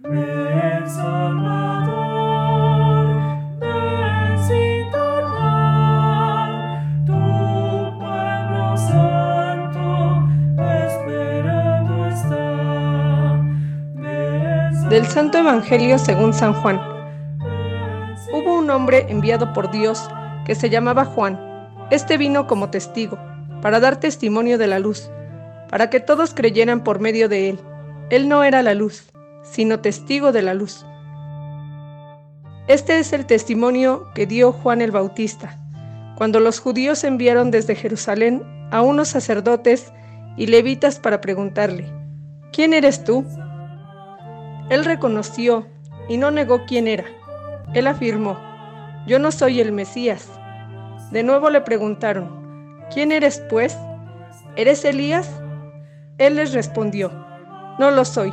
Del Santo Evangelio según San Juan. Hubo un hombre enviado por Dios que se llamaba Juan. Este vino como testigo, para dar testimonio de la luz, para que todos creyeran por medio de él. Él no era la luz, sino testigo de la luz. Este es el testimonio que dio Juan el Bautista, cuando los judíos enviaron desde Jerusalén a unos sacerdotes y levitas para preguntarle, ¿quién eres tú? Él reconoció y no negó quién era. Él afirmó, yo no soy el Mesías. De nuevo le preguntaron, ¿quién eres pues? ¿Eres Elías? Él les respondió, no lo soy.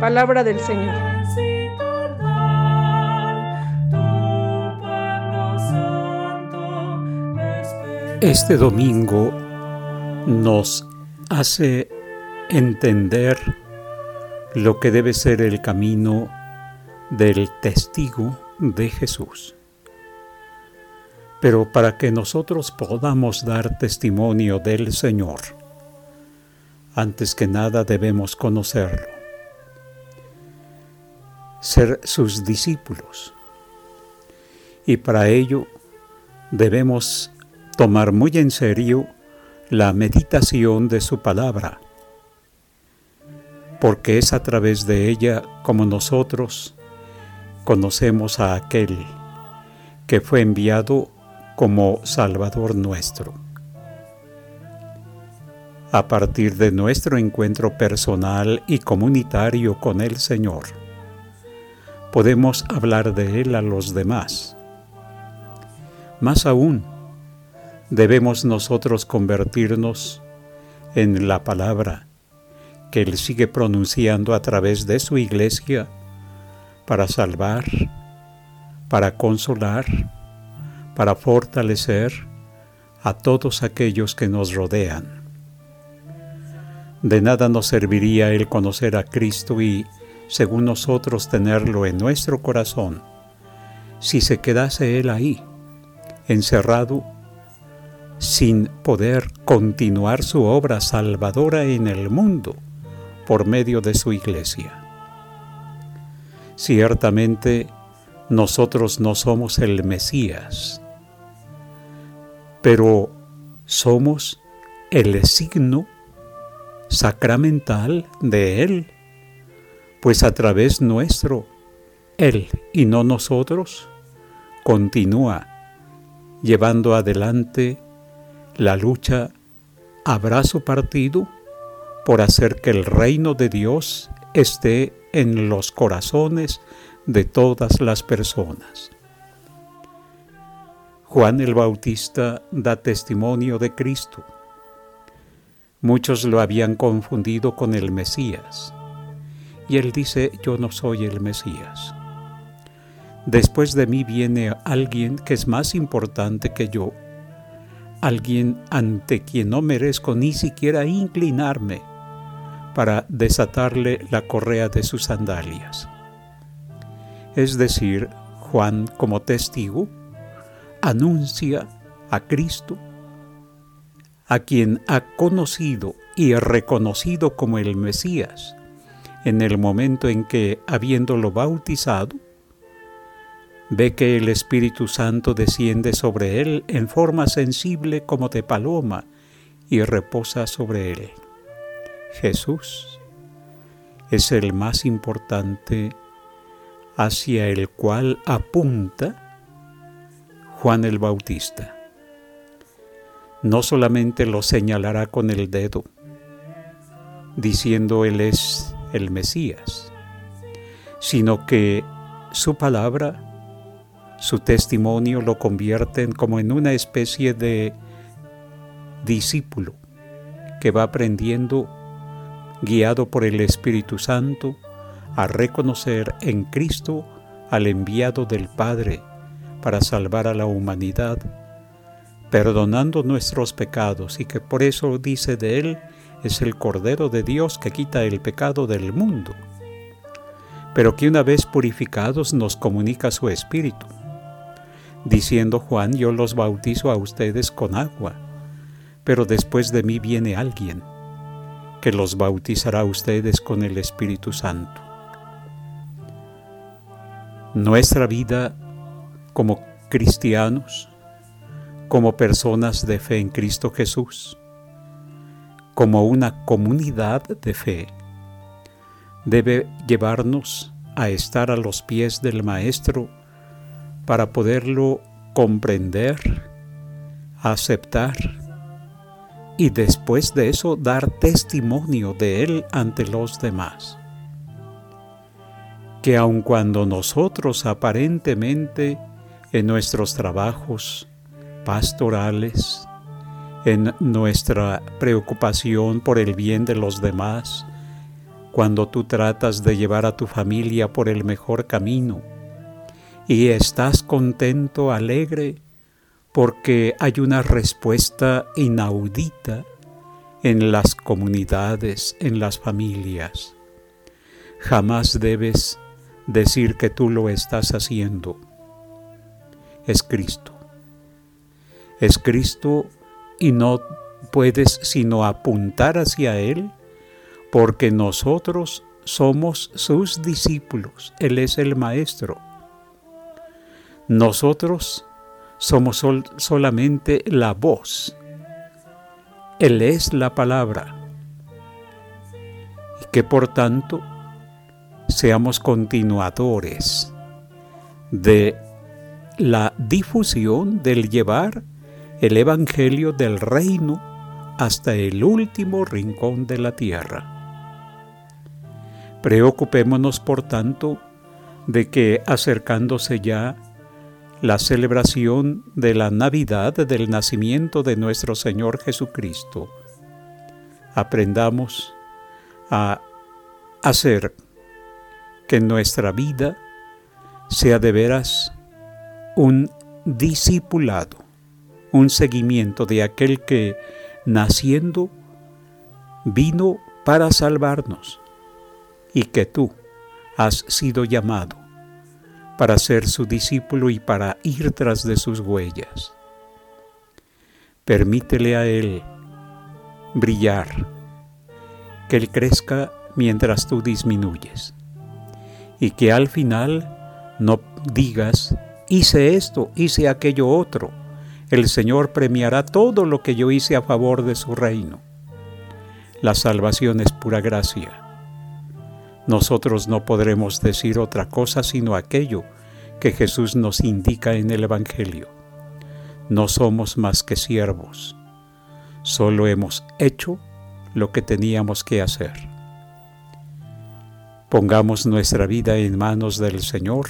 Palabra del Señor. Este domingo nos hace entender lo que debe ser el camino del testigo de Jesús. Pero para que nosotros podamos dar testimonio del Señor, antes que nada debemos conocerlo, ser sus discípulos. Y para ello debemos tomar muy en serio la meditación de su palabra porque es a través de ella como nosotros conocemos a aquel que fue enviado como Salvador nuestro. A partir de nuestro encuentro personal y comunitario con el Señor, podemos hablar de Él a los demás. Más aún, debemos nosotros convertirnos en la palabra que Él sigue pronunciando a través de su iglesia para salvar, para consolar, para fortalecer a todos aquellos que nos rodean. De nada nos serviría el conocer a Cristo y, según nosotros, tenerlo en nuestro corazón, si se quedase Él ahí, encerrado, sin poder continuar su obra salvadora en el mundo por medio de su iglesia. Ciertamente, nosotros no somos el Mesías, pero somos el signo sacramental de Él, pues a través nuestro, Él y no nosotros, continúa llevando adelante la lucha a brazo partido por hacer que el reino de Dios esté en los corazones de todas las personas. Juan el Bautista da testimonio de Cristo. Muchos lo habían confundido con el Mesías. Y él dice, yo no soy el Mesías. Después de mí viene alguien que es más importante que yo, alguien ante quien no merezco ni siquiera inclinarme para desatarle la correa de sus sandalias. Es decir, Juan como testigo anuncia a Cristo, a quien ha conocido y reconocido como el Mesías en el momento en que, habiéndolo bautizado, ve que el Espíritu Santo desciende sobre él en forma sensible como de paloma y reposa sobre él. Jesús es el más importante hacia el cual apunta Juan el Bautista. No solamente lo señalará con el dedo, diciendo Él es el Mesías, sino que su palabra, su testimonio lo convierten como en una especie de discípulo que va aprendiendo, guiado por el Espíritu Santo, a reconocer en Cristo al enviado del Padre para salvar a la humanidad, perdonando nuestros pecados y que por eso dice de Él, es el Cordero de Dios que quita el pecado del mundo, pero que una vez purificados nos comunica su Espíritu, diciendo Juan, yo los bautizo a ustedes con agua, pero después de mí viene alguien que los bautizará a ustedes con el Espíritu Santo. Nuestra vida como cristianos, como personas de fe en Cristo Jesús, como una comunidad de fe, debe llevarnos a estar a los pies del Maestro para poderlo comprender, aceptar y después de eso dar testimonio de Él ante los demás. Que aun cuando nosotros aparentemente en nuestros trabajos pastorales, en nuestra preocupación por el bien de los demás, cuando tú tratas de llevar a tu familia por el mejor camino y estás contento, alegre, porque hay una respuesta inaudita en las comunidades, en las familias. Jamás debes decir que tú lo estás haciendo. Es Cristo. Es Cristo y no puedes sino apuntar hacia Él porque nosotros somos sus discípulos, Él es el Maestro. Nosotros somos solamente la voz, Él es la palabra, y que por tanto seamos continuadores de la difusión del llevar el Evangelio del reino hasta el último rincón de la tierra. Preocupémonos, por tanto, de que acercándose ya la celebración de la Navidad del nacimiento de nuestro Señor Jesucristo, aprendamos a hacer que nuestra vida sea de veras un discipulado un seguimiento de aquel que, naciendo, vino para salvarnos y que tú has sido llamado para ser su discípulo y para ir tras de sus huellas. Permítele a Él brillar, que Él crezca mientras tú disminuyes y que al final no digas, hice esto, hice aquello otro, el Señor premiará todo lo que yo hice a favor de su reino. La salvación es pura gracia. Nosotros no podremos decir otra cosa sino aquello que Jesús nos indica en el Evangelio. No somos más que siervos, solo hemos hecho lo que teníamos que hacer. Pongamos nuestra vida en manos del Señor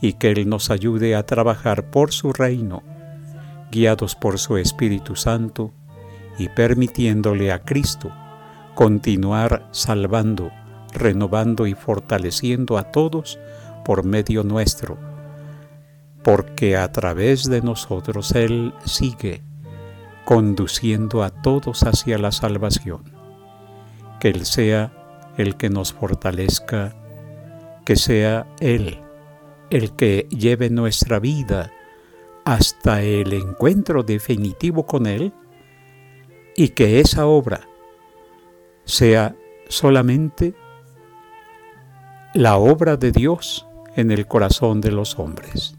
y que Él nos ayude a trabajar por su reino guiados por su Espíritu Santo y permitiéndole a Cristo continuar salvando, renovando y fortaleciendo a todos por medio nuestro, porque a través de nosotros Él sigue conduciendo a todos hacia la salvación. Que Él sea el que nos fortalezca, que sea Él el que lleve nuestra vida hasta el encuentro definitivo con Él y que esa obra sea solamente la obra de Dios en el corazón de los hombres.